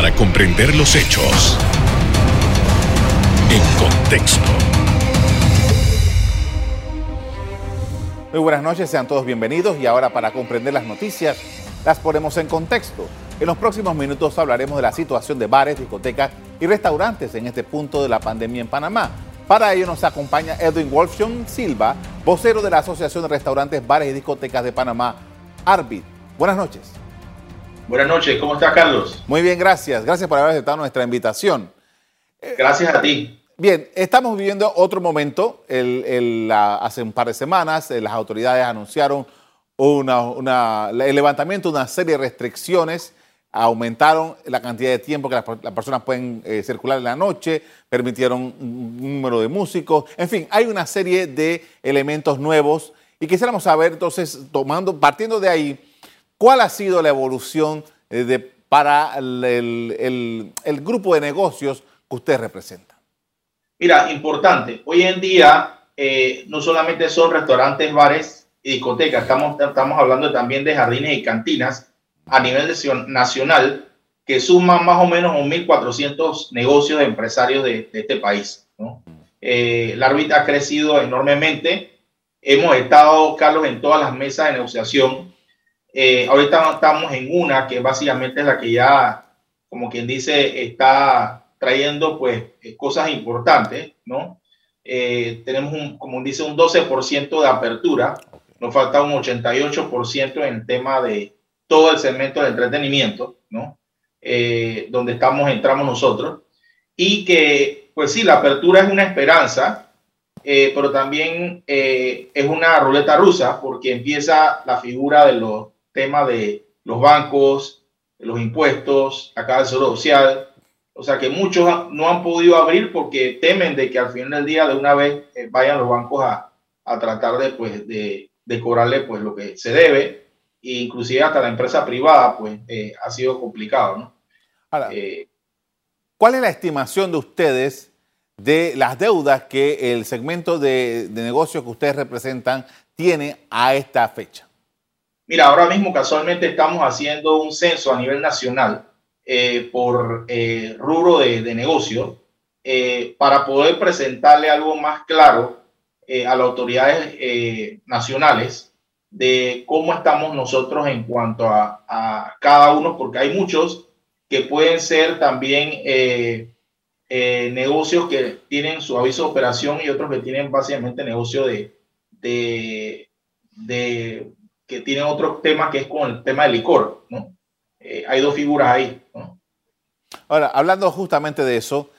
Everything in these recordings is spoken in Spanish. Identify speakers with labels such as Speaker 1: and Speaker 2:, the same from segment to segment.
Speaker 1: para comprender los hechos en contexto.
Speaker 2: Muy buenas noches, sean todos bienvenidos y ahora para comprender las noticias las ponemos en contexto. En los próximos minutos hablaremos de la situación de bares, discotecas y restaurantes en este punto de la pandemia en Panamá. Para ello nos acompaña Edwin Wolfson Silva, vocero de la Asociación de Restaurantes, Bares y Discotecas de Panamá, ARBIT. Buenas noches.
Speaker 3: Buenas noches, ¿cómo está Carlos?
Speaker 2: Muy bien, gracias. Gracias por haber aceptado nuestra invitación.
Speaker 3: Gracias a ti.
Speaker 2: Bien, estamos viviendo otro momento. hace un par de semanas eh, las autoridades anunciaron el levantamiento de una serie de restricciones aumentaron la cantidad de tiempo que las, personas pueden eh, circular en la noche, permitieron un número de músicos, en fin, hay una serie de elementos nuevos y quisiéramos saber entonces, tomando, partiendo de ahí, cuál ha sido la evolución eh, para el, grupo de negocios que usted representa.
Speaker 3: Mira, importante, hoy en día eh, no solamente son restaurantes, bares y discotecas, estamos, estamos hablando también de jardines y cantinas, a nivel nacional que suman más o menos 1.400 negocios de empresarios de, este país. Eh, la órbita ha crecido enormemente. Hemos estado, Carlos, en todas las mesas de negociación. Eh, ahorita estamos en una que básicamente es la que ya, como quien dice, está trayendo pues cosas importantes, ¿no? Eh, tenemos, un, como dice, un 12% de apertura. Nos falta un 88% en el tema de, todo el segmento del entretenimiento, ¿no? Eh, donde estamos, entramos nosotros, y que, pues sí, la apertura es una esperanza, eh, pero también eh, es una ruleta rusa, porque empieza la figura de los temas de los bancos, los impuestos, acá el seguro social, o sea que muchos no han podido abrir porque temen de que al final del día de una vez vayan los bancos a, a tratar de, pues, de, de cobrarle pues, lo que se debe inclusive hasta la empresa privada, pues eh, ha sido complicado, ¿no?
Speaker 2: Eh, ¿Cuál es la estimación de ustedes de las deudas que el segmento de, de negocios que ustedes representan tiene a esta fecha?
Speaker 3: Mira, ahora mismo casualmente estamos haciendo un censo a nivel nacional eh, por rubro de, de negocio para poder presentarle algo más claro a las autoridades nacionales de cómo estamos nosotros en cuanto a, cada uno, porque hay muchos que pueden ser también eh, eh, negocios que tienen su aviso de operación y otros que tienen básicamente negocio de, de, que tienen otro tema que es con el tema del licor, ¿no? Eh, hay dos figuras ahí,
Speaker 2: Ahora, hablando justamente de eso,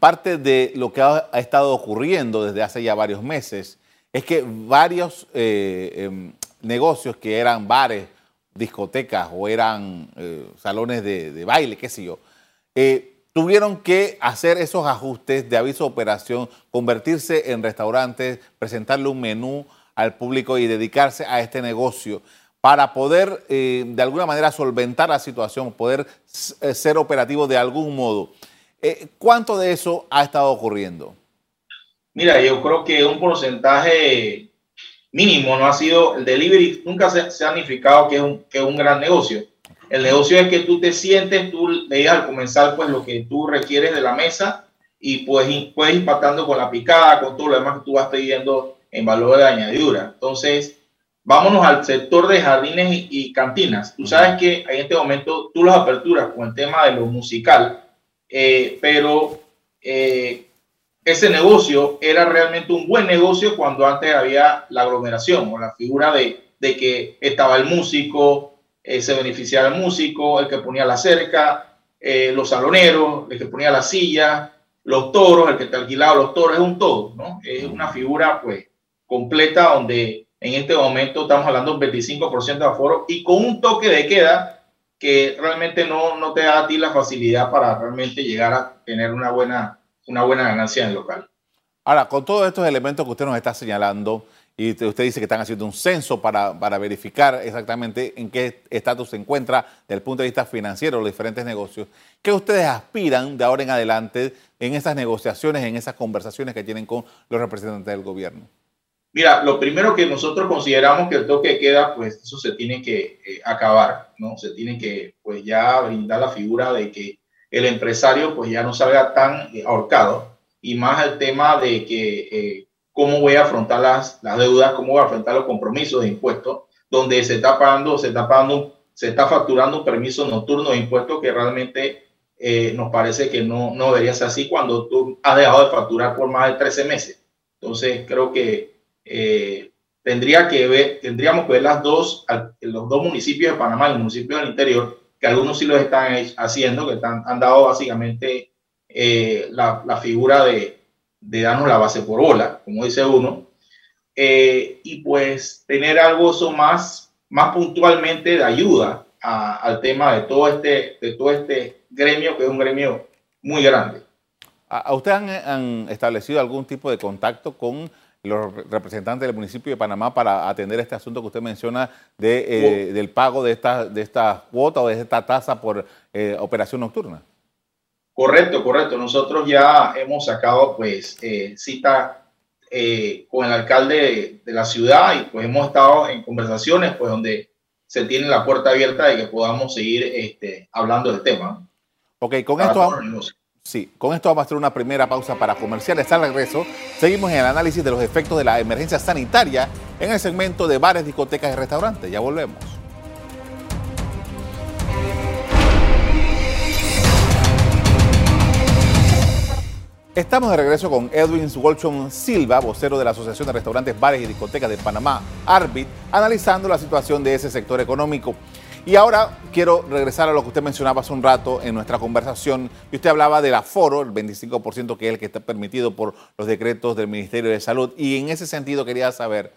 Speaker 2: parte de lo que ha, estado ocurriendo desde hace ya varios meses es que varios em, negocios que eran bares, discotecas o eran eh, salones de, baile, qué sé yo, eh, tuvieron que hacer esos ajustes de aviso de operación, convertirse en restaurantes, presentarle un menú al público y dedicarse a este negocio para poder eh, de alguna manera solventar la situación, poder ser operativo de algún modo. ¿Cuánto de eso ha estado ocurriendo?
Speaker 3: Mira, yo creo que un porcentaje mínimo, no ha sido, el delivery nunca se, ha significado que es, un, que es un gran negocio. El negocio es que tú te sientes, tú le al comenzar pues lo que tú requieres de la mesa y pues puedes impactando con la picada, con todo lo demás que tú vas pidiendo en valor de añadidura. Entonces, vámonos al sector de jardines y, cantinas. Tú sabes que en este momento tú las aperturas con el tema de lo musical, eh, pero eh, ese negocio era realmente un buen negocio cuando antes había la aglomeración o la figura de, que estaba el músico, eh, se beneficiaba el músico, el que ponía la cerca, los saloneros, el que ponía la silla, los toros, el que te alquilaba los toros, es un todo, ¿no? Es una figura pues completa donde en este momento estamos hablando de un 25% de aforo y con un toque de queda que realmente no, no te da a ti la facilidad para realmente llegar a tener una buena una buena ganancia en el local.
Speaker 2: Ahora, con todos estos elementos que usted nos está señalando, y usted dice que están haciendo un censo para, para verificar exactamente en qué estatus se encuentra desde el punto de vista financiero los diferentes negocios, ¿qué ustedes aspiran de ahora en adelante en esas negociaciones, en esas conversaciones que tienen con los representantes del gobierno?
Speaker 3: Mira, lo primero que nosotros consideramos que el toque queda, pues eso se tiene que eh, acabar, ¿no? Se tiene que, pues ya brindar la figura de que el empresario pues ya no salga tan ahorcado y más el tema de que cómo voy a afrontar las, las deudas, cómo voy a afrontar los compromisos de impuestos, donde se está pagando, se está pagando, se está facturando un permiso nocturno de impuestos que realmente eh, nos parece que no, no debería ser así cuando tú has dejado de facturar por más de 13 meses. Entonces, creo que eh, tendría que tendríamos que ver las dos, los dos municipios de Panamá y el municipio del interior, que algunos sí lo están haciendo, que están, han dado básicamente eh, la, figura de, darnos la base por bola, como dice uno, eh, y pues tener algo eso más, más puntualmente de ayuda al tema de todo, este, de todo este gremio, que es un gremio muy grande.
Speaker 2: ¿A ustedes han, establecido algún tipo de contacto con los representantes del municipio de Panamá para atender este asunto que usted menciona de, eh, del pago de esta, de esta cuota o de esta tasa por eh, operación nocturna?
Speaker 3: Correcto, correcto. Nosotros ya hemos sacado pues eh, cita con el alcalde de, la ciudad y pues hemos estado en conversaciones pues donde se tiene la puerta abierta de que podamos seguir este, hablando del tema.
Speaker 2: Ok, con esto, vamos, sí, con esto vamos a hacer una primera pausa para comerciales. Al regreso, seguimos en el análisis de los efectos de la emergencia sanitaria en el segmento de bares, discotecas y restaurantes. Ya volvemos. Estamos de regreso con Edwin Wolchon Silva, vocero de la Asociación de Restaurantes, Bares y Discotecas de Panamá, ARBIT, analizando la situación de ese sector económico. Y ahora quiero regresar a lo que usted mencionaba hace un rato en nuestra conversación. Y usted hablaba del aforo, el 25% que es el que está permitido por los decretos del Ministerio de Salud. Y en ese sentido quería saber,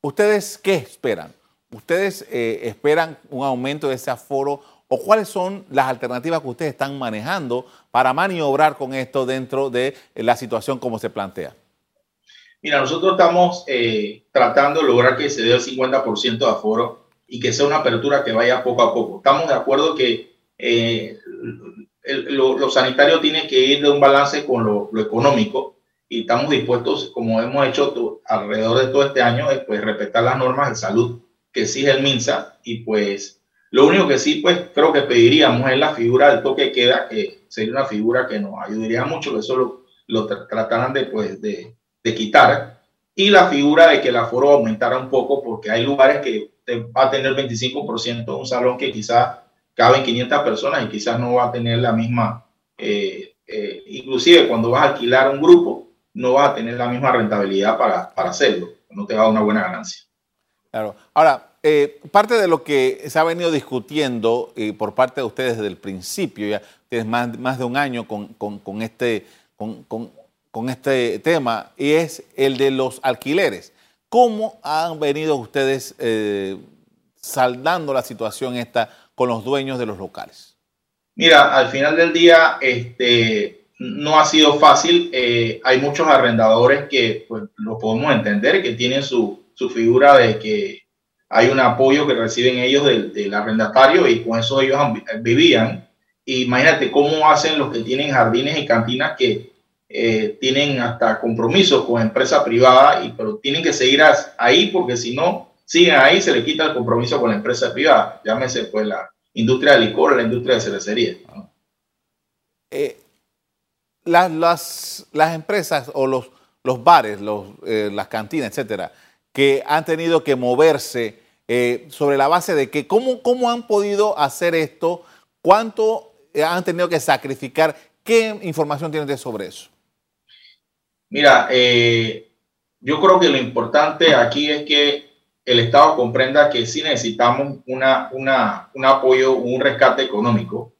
Speaker 2: ¿ustedes qué esperan? ¿Ustedes eh, esperan un aumento de ese aforo o cuáles son las alternativas que ustedes están manejando para maniobrar con esto dentro de la situación como se plantea?
Speaker 3: Mira, nosotros estamos eh, tratando de lograr que se dé el 50% de aforo y que sea una apertura que vaya poco a poco. Estamos de acuerdo que eh, lo, sanitario tiene que ir de un balance con lo, económico y estamos dispuestos, como hemos hecho alrededor de todo este año, pues respetar las normas de salud que exige el MINSA y pues lo único que sí, pues creo que pediríamos es la figura del toque queda, que sería una figura que nos ayudaría mucho, que eso lo, lo trataran de, pues, de, de, quitar. Y la figura de que el aforo aumentara un poco, porque hay lugares que va a tener 25%, un salón que quizás caben 500 personas y quizás no va a tener la misma, eh, eh, inclusive cuando vas a alquilar un grupo, no va a tener la misma rentabilidad para, para hacerlo, no te va a dar una buena ganancia.
Speaker 2: Claro. Ahora, eh, parte de lo que se ha venido discutiendo por parte de ustedes desde el principio, ya tienes más, más de un año con, con, este, con, este tema, y es el de los alquileres. ¿Cómo han venido ustedes eh, saldando la situación esta con los dueños de los locales?
Speaker 3: Mira, al final del día, este, no ha sido fácil. hay muchos arrendadores que pues, lo podemos entender, que tienen su, su figura de que hay un apoyo que reciben ellos del, arrendatario y con eso ellos vivían. Imagínate cómo hacen los que tienen jardines y cantinas que eh, tienen hasta compromisos con empresa privada, y, pero tienen que seguir ahí porque si no siguen ahí se le quita el compromiso con la empresa privada. Llámese pues la industria de licor o la industria de cervecería.
Speaker 2: Eh, las, las, empresas o los, los bares, los, eh, las cantinas, etcétera, que han tenido que moverse sobre la base de que cómo, cómo han podido hacer esto, cuánto han tenido que sacrificar, qué información tienen sobre eso.
Speaker 3: Mira, eh, yo creo que lo importante aquí es que el Estado comprenda que sí necesitamos una, una, un apoyo, un rescate económico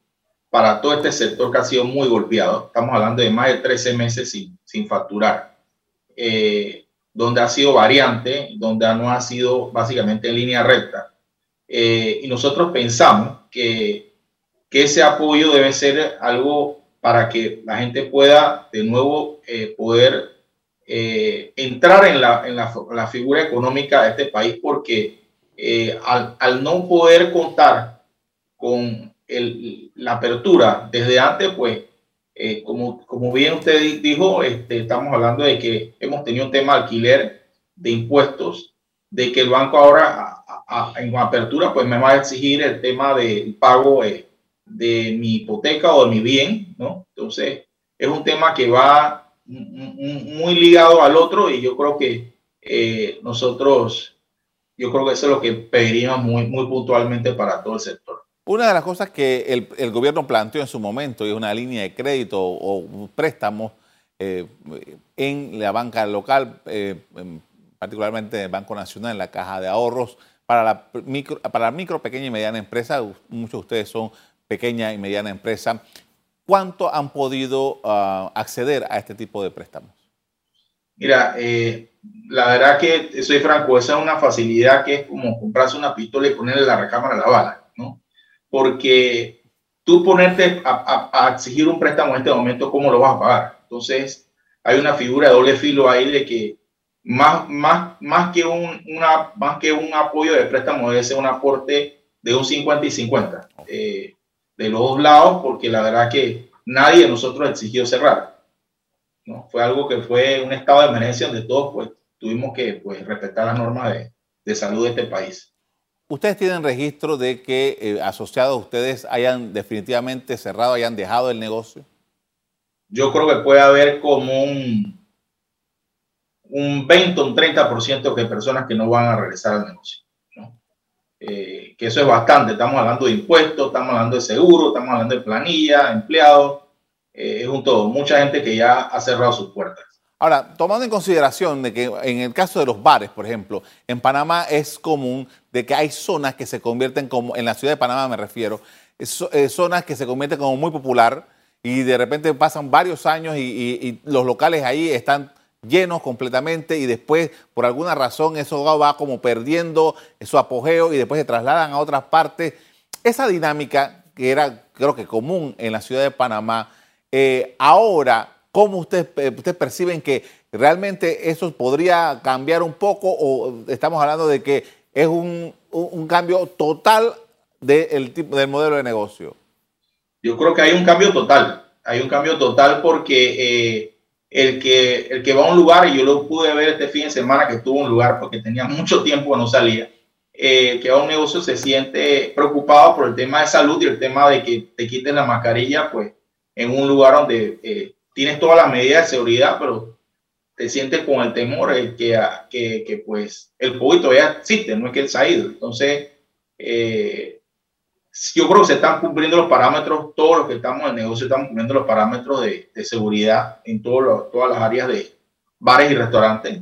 Speaker 3: para todo este sector que ha sido muy golpeado. Estamos hablando de más de 13 meses sin, sin facturar. Eh, donde ha sido variante, donde no ha sido básicamente en línea recta. Eh, y nosotros pensamos que, que, ese apoyo debe ser algo para que la gente pueda de nuevo eh, poder eh, entrar en, la, en la, la, figura económica de este país, porque al, al, no poder contar con el, la apertura desde antes, pues eh, como, como bien usted dijo, este, estamos hablando de que hemos tenido un tema de alquiler de impuestos, de que el banco ahora en apertura pues me va a exigir el tema del pago eh, de mi hipoteca o de mi bien, ¿no? Entonces, es un tema que va muy ligado al otro y yo creo que eh, nosotros, yo creo que eso es lo que pediríamos muy, muy puntualmente para todo el sector.
Speaker 2: Una de las cosas que el, gobierno planteó en su momento es una línea de crédito o préstamos eh, en la banca local, eh, particularmente en el Banco Nacional, en la Caja de Ahorros, para la micro, para micro, pequeña y mediana empresa. Muchos de ustedes son pequeña y mediana empresa. ¿Cuánto han podido ah, acceder a este tipo de préstamos?
Speaker 3: Mira, eh, la verdad que soy franco, esa es una facilidad que es como comprarse una pistola y ponerle la recámara a la bala, ¿no? Porque tú ponerte a, a, exigir un préstamo en este momento, ¿cómo lo vas a pagar? Entonces, hay una figura de doble filo ahí de que más, más, más, que, un, una, más que un apoyo de préstamo debe ser un aporte de un 50 y 50 eh, de los dos lados, porque la verdad que nadie de nosotros exigió cerrar. ¿no? Fue algo que fue un estado de emergencia donde todos pues, tuvimos que pues, respetar las normas de, de salud de este país.
Speaker 2: ¿Ustedes tienen registro de que eh, asociados a ustedes hayan definitivamente cerrado, hayan dejado el negocio?
Speaker 3: Yo creo que puede haber como un, un 20 o un 30% de personas que no van a regresar al negocio. Eh, que eso es bastante. Estamos hablando de impuestos, estamos hablando de seguro, estamos hablando de planilla, empleados. Eh, es un todo. Mucha gente que ya ha cerrado sus puertas.
Speaker 2: Ahora, tomando en consideración de que en el caso de los bares, por ejemplo, en Panamá es común de que hay zonas que se convierten como, en la ciudad de Panamá me refiero, eh, zonas que se convierten como muy popular y de repente pasan varios años y, los locales ahí están llenos completamente y después por alguna razón eso va como perdiendo su apogeo y después se trasladan a otras partes. Esa dinámica que era creo que común en la ciudad de Panamá, eh, ahora ¿Cómo ustedes usted perciben que realmente eso podría cambiar un poco o estamos hablando de que es un, cambio total del, del modelo de negocio?
Speaker 3: Yo creo que hay un cambio total. Hay un cambio total porque eh, el, que, el que va a un lugar, y yo lo pude ver este fin de semana que estuvo en un lugar porque tenía mucho tiempo que no salía, eh, que va a un negocio se siente preocupado por el tema de salud y el tema de que te quiten la mascarilla, pues en un lugar donde eh, tienes todas las medidas de seguridad, pero te sientes con el temor de que, que, que, pues el COVID todavía existe, no es que él se ha ido. Entonces, eh, yo creo que se están cumpliendo los parámetros, todos los que estamos en el negocio estamos cumpliendo los parámetros de, de seguridad en todos todas las áreas de bares y restaurantes,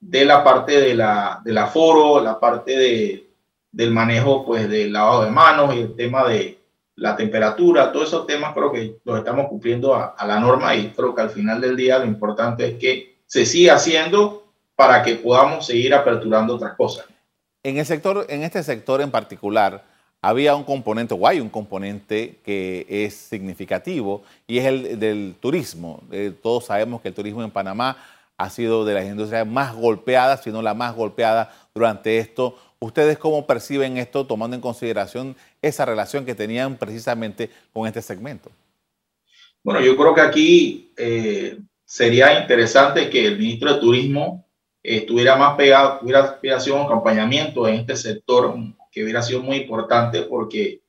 Speaker 3: de la parte de la, del aforo, la parte de, del manejo pues del lavado de manos y el tema de la temperatura, todos esos temas creo que los estamos cumpliendo a, la norma y creo que al final del día lo importante es que se siga haciendo para que podamos seguir aperturando otras cosas.
Speaker 2: En el sector, en este sector en particular, había un componente, o hay un componente que es significativo, y es el del turismo. Eh, todos sabemos que el turismo en Panamá ha sido de las industrias más golpeadas, si no la más golpeada durante esto. ¿Ustedes cómo perciben esto tomando en consideración esa relación que tenían precisamente con este segmento?
Speaker 3: Bueno, yo creo que aquí eh, sería interesante que el ministro de Turismo estuviera más pegado, sido un acompañamiento en este sector que hubiera sido muy importante porque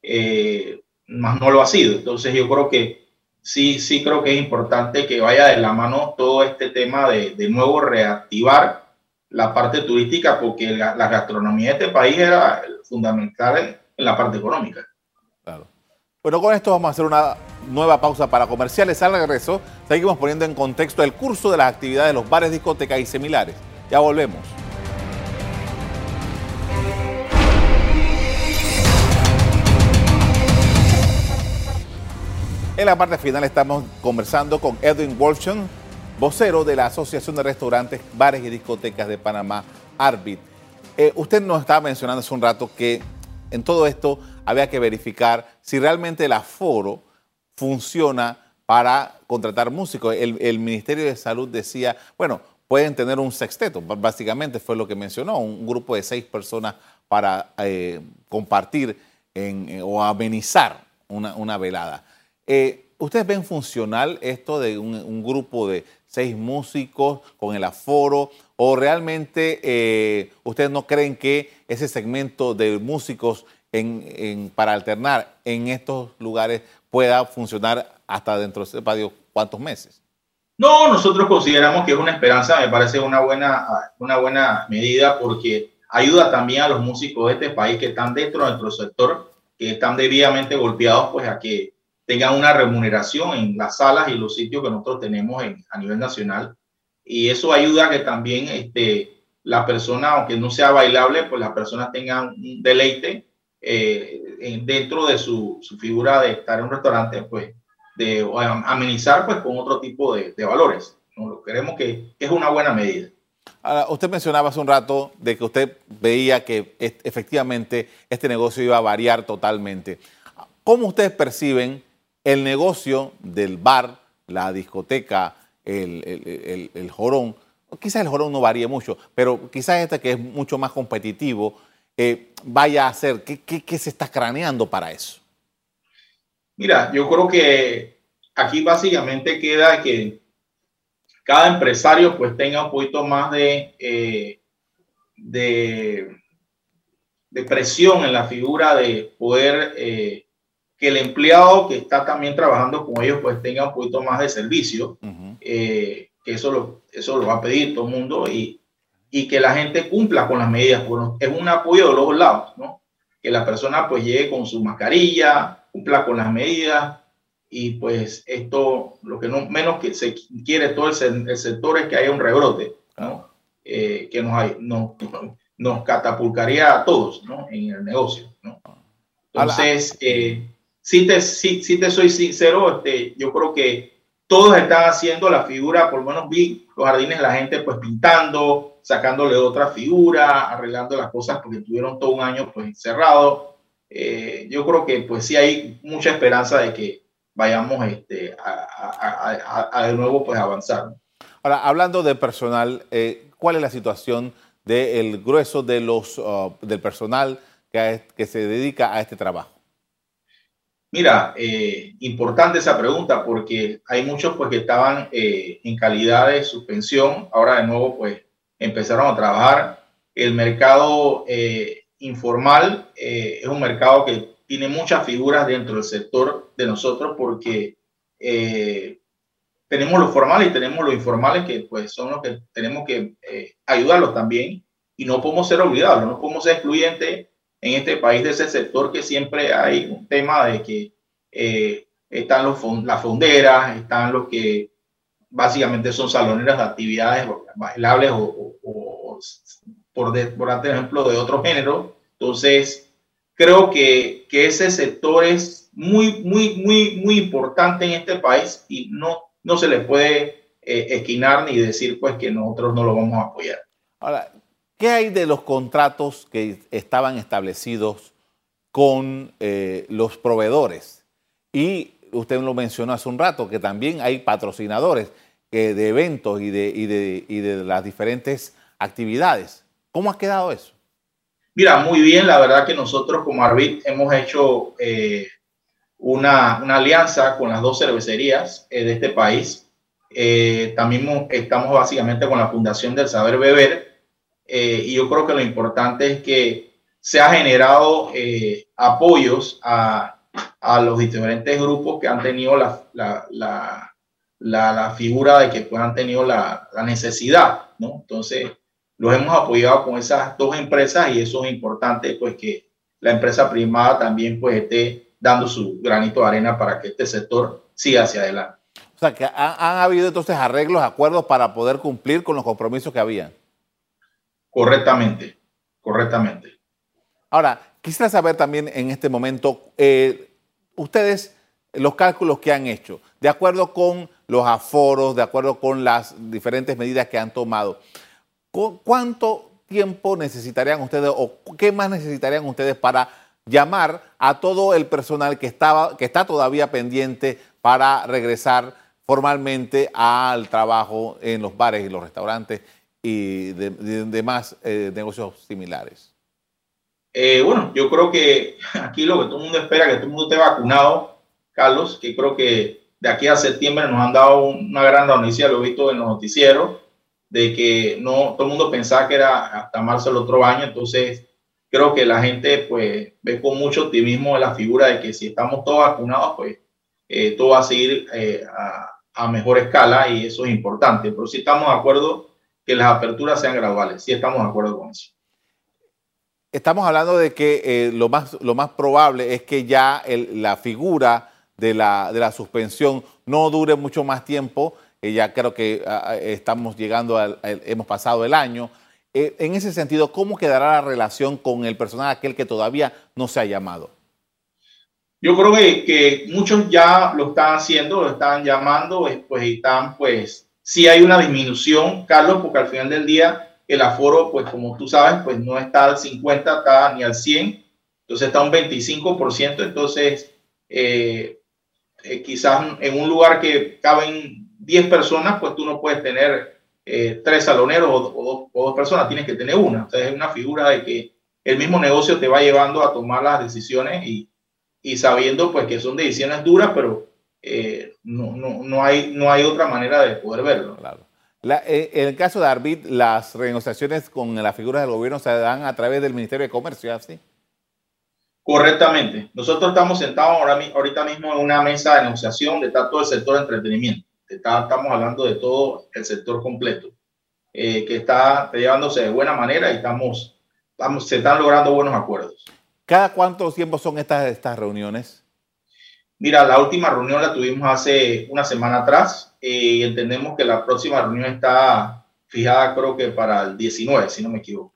Speaker 3: eh, más no lo ha sido. Entonces yo creo que sí, sí creo que es importante que vaya de la mano todo este tema de, de nuevo reactivar la parte turística porque la, gastronomía de este país era fundamental en, la parte económica.
Speaker 2: Claro. Bueno, con esto vamos a hacer una nueva pausa para comerciales. Al regreso, seguimos poniendo en contexto el curso de las actividades de los bares, discotecas y similares. Ya volvemos. En la parte final estamos conversando con Edwin Wolfson, vocero de la Asociación de Restaurantes, Bares y Discotecas de Panamá, Arbit. Eh, usted nos estaba mencionando hace un rato que en todo esto había que verificar si realmente el aforo funciona para contratar músicos. El, Ministerio de Salud decía, bueno, pueden tener un sexteto, básicamente fue lo que mencionó, un grupo de seis personas para eh, compartir eh, o amenizar una, velada. ¿Ustedes ven funcional esto de un grupo de seis músicos con el aforo? ¿O realmente eh, ustedes no creen que ese segmento de músicos para alternar en estos lugares pueda funcionar hasta dentro de cuántos meses.
Speaker 3: No, nosotros consideramos que es una esperanza, me parece una buena, una buena medida porque ayuda también a los músicos de este país que están dentro de nuestro sector, que están debidamente golpeados, pues a que tengan una remuneración en las salas y los sitios que nosotros tenemos a nivel nacional. Y eso ayuda a que también este, la persona, aunque no sea bailable, pues las personas tengan un deleite eh, dentro de su, su, figura de estar en un restaurante, pues de amenizar pues con otro tipo de, de valores. ¿no? Creemos que es una buena medida.
Speaker 2: Ahora, usted mencionaba hace un rato de que usted veía que efectivamente este negocio iba a variar totalmente. ¿Cómo ustedes perciben el negocio del bar, la discoteca, el, el, el, jorón? Quizás el jorón no varíe mucho, pero quizás este que es mucho más competitivo eh, vaya a ser. ¿Qué, ¿Qué, qué, se está craneando para eso?
Speaker 3: Mira, yo creo que aquí básicamente queda que cada empresario pues tenga un poquito más de, eh, de, presión en la figura de poder eh, que el empleado que está también trabajando con ellos pues tenga un poquito más de servicio, eh, que eso lo, eso lo va a pedir todo el mundo y, y que la gente cumpla con las medidas. Bueno, es un apoyo de los dos lados, ¿no? Que la persona pues llegue con su mascarilla, cumpla con las medidas y pues esto, lo que no menos que se quiere todo el, sector es que haya un rebrote, ¿no? Eh, que nos, hay, no, nos catapultaría a todos ¿no? en el negocio. ¿no? Entonces, eh, si, te, si, si, te soy sincero, este, yo creo que todos están haciendo la figura, por lo menos vi los jardines, la gente pues pintando, sacándole otra figura, arreglando las cosas porque tuvieron todo un año pues encerrados eh, yo creo que pues sí hay mucha esperanza de que vayamos este, a, de nuevo pues avanzar.
Speaker 2: Ahora, hablando de personal, eh, ¿cuál es la situación del grueso de los, uh, del personal que, que, se dedica a este trabajo?
Speaker 3: Mira, eh, importante esa pregunta porque hay muchos pues que estaban en calidad de suspensión, ahora de nuevo pues empezaron a trabajar. El mercado informal eh, es un mercado que tiene muchas figuras dentro del sector de nosotros porque eh, tenemos los formales y tenemos los informales que pues son los que tenemos que eh, ayudarlos también y no podemos ser olvidados, no podemos ser excluyentes en este país de ese sector que siempre hay un tema de que están los las fonderas, están los que básicamente son saloneras de actividades bailables o, o por, de, por ejemplo, de otro género. Entonces, creo que, que, ese sector es muy, muy, muy, muy importante en este país y no, no se le puede eh, esquinar ni decir pues que nosotros no lo vamos a apoyar.
Speaker 2: Ahora, ¿qué hay de los contratos que estaban establecidos con eh, los proveedores? Y usted lo mencionó hace un rato, que también hay patrocinadores eh, de eventos y de, las diferentes actividades. ¿Cómo ha quedado eso?
Speaker 3: Mira, muy bien. La verdad que nosotros como Arbit hemos hecho eh, una, alianza con las dos cervecerías de este país. También estamos básicamente con la Fundación del Saber Beber. Y yo creo que lo importante es que se ha generado apoyos a, a, los diferentes grupos que han tenido la, la, la, la figura de que pues, han tenido la, necesidad. ¿no? Entonces, los hemos apoyado con esas dos empresas y eso es importante, pues que la empresa privada también pues esté dando su granito de arena para que este sector siga hacia adelante.
Speaker 2: O sea, que han, han habido entonces arreglos, acuerdos para poder cumplir con los compromisos que habían.
Speaker 3: Correctamente, correctamente.
Speaker 2: Ahora, quisiera saber también en este momento, eh, ustedes, los cálculos que han hecho, de acuerdo con los aforos, de acuerdo con las diferentes medidas que han tomado, ¿Cuánto tiempo necesitarían ustedes o qué más necesitarían ustedes para llamar a todo el personal que, estaba, que está todavía pendiente para regresar formalmente al trabajo en los bares y los restaurantes y demás eh, negocios similares?
Speaker 3: Eh, bueno, yo creo que aquí lo que todo el mundo espera, que todo el mundo esté vacunado, Carlos, que creo que de aquí a septiembre nos han dado una gran noticia, lo he visto en los noticieros, de que no todo el mundo pensaba que era hasta marzo del otro año, entonces creo que la gente pues ve con mucho optimismo la figura de que si estamos todos vacunados, pues eh, todo va a seguir eh, a, a, mejor escala y eso es importante. Pero sí estamos de acuerdo que las aperturas sean graduales, sí estamos de acuerdo con eso.
Speaker 2: Estamos hablando de que eh, lo, más, lo más probable es que ya el, la figura de la, de la suspensión no dure mucho más tiempo. ya creo que estamos llegando, al, hemos pasado el año. Eh, en ese sentido, ¿cómo quedará la relación con el personal aquel que todavía no se ha llamado?
Speaker 3: Yo creo que, que muchos ya lo están haciendo, lo están llamando, pues están, pues, sí hay una disminución, Carlos, porque al final del día el aforo, pues como tú sabes, pues no está al 50, está ni al 100, entonces está un 25%, entonces eh, eh, quizás en un lugar que caben 10 personas, pues tú no puedes tener eh, tres saloneros o, dos, personas, tienes que tener una. O sea, es una figura de que el mismo negocio te va llevando a tomar las decisiones y, y sabiendo pues que son decisiones duras, pero eh, no, no, no, hay, no hay otra manera de poder verlo.
Speaker 2: Claro. Eh, en el caso de Arbit, las renegociaciones con las figuras del gobierno se dan a través del Ministerio de Comercio, ¿así?
Speaker 3: Correctamente. Nosotros estamos sentados ahora, ahorita mismo en una mesa de negociación de todo el sector de entretenimiento estamos hablando de todo el sector completo, eh, que está llevándose de buena manera y estamos, estamos, se están logrando buenos acuerdos.
Speaker 2: ¿Cada cuánto tiempo son estas, estas reuniones?
Speaker 3: Mira, la última reunión la tuvimos hace una semana atrás eh, y entendemos que la próxima reunión está fijada creo que para el 19, si no me equivoco.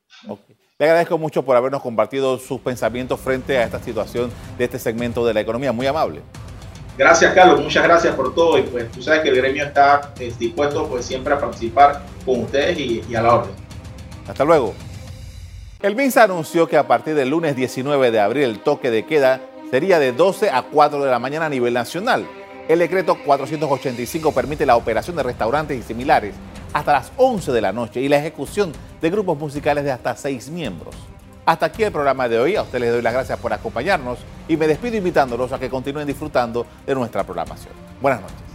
Speaker 2: Le agradezco mucho por habernos compartido sus pensamientos frente a esta situación de este segmento de la economía. Muy amable.
Speaker 3: Gracias, Carlos. Muchas gracias por todo. Y pues tú sabes que el gremio está dispuesto pues siempre a participar con ustedes y, y a la orden.
Speaker 2: Hasta luego. El MINSA anunció que a partir del lunes 19 de abril el toque de queda sería de 12 a 4 de la mañana a nivel nacional. El decreto 485 permite la operación de restaurantes y similares hasta las 11 de la noche y la ejecución de grupos musicales de hasta 6 miembros. Hasta aquí el programa de hoy. A ustedes les doy las gracias por acompañarnos y me despido invitándolos a que continúen disfrutando de nuestra programación. Buenas noches.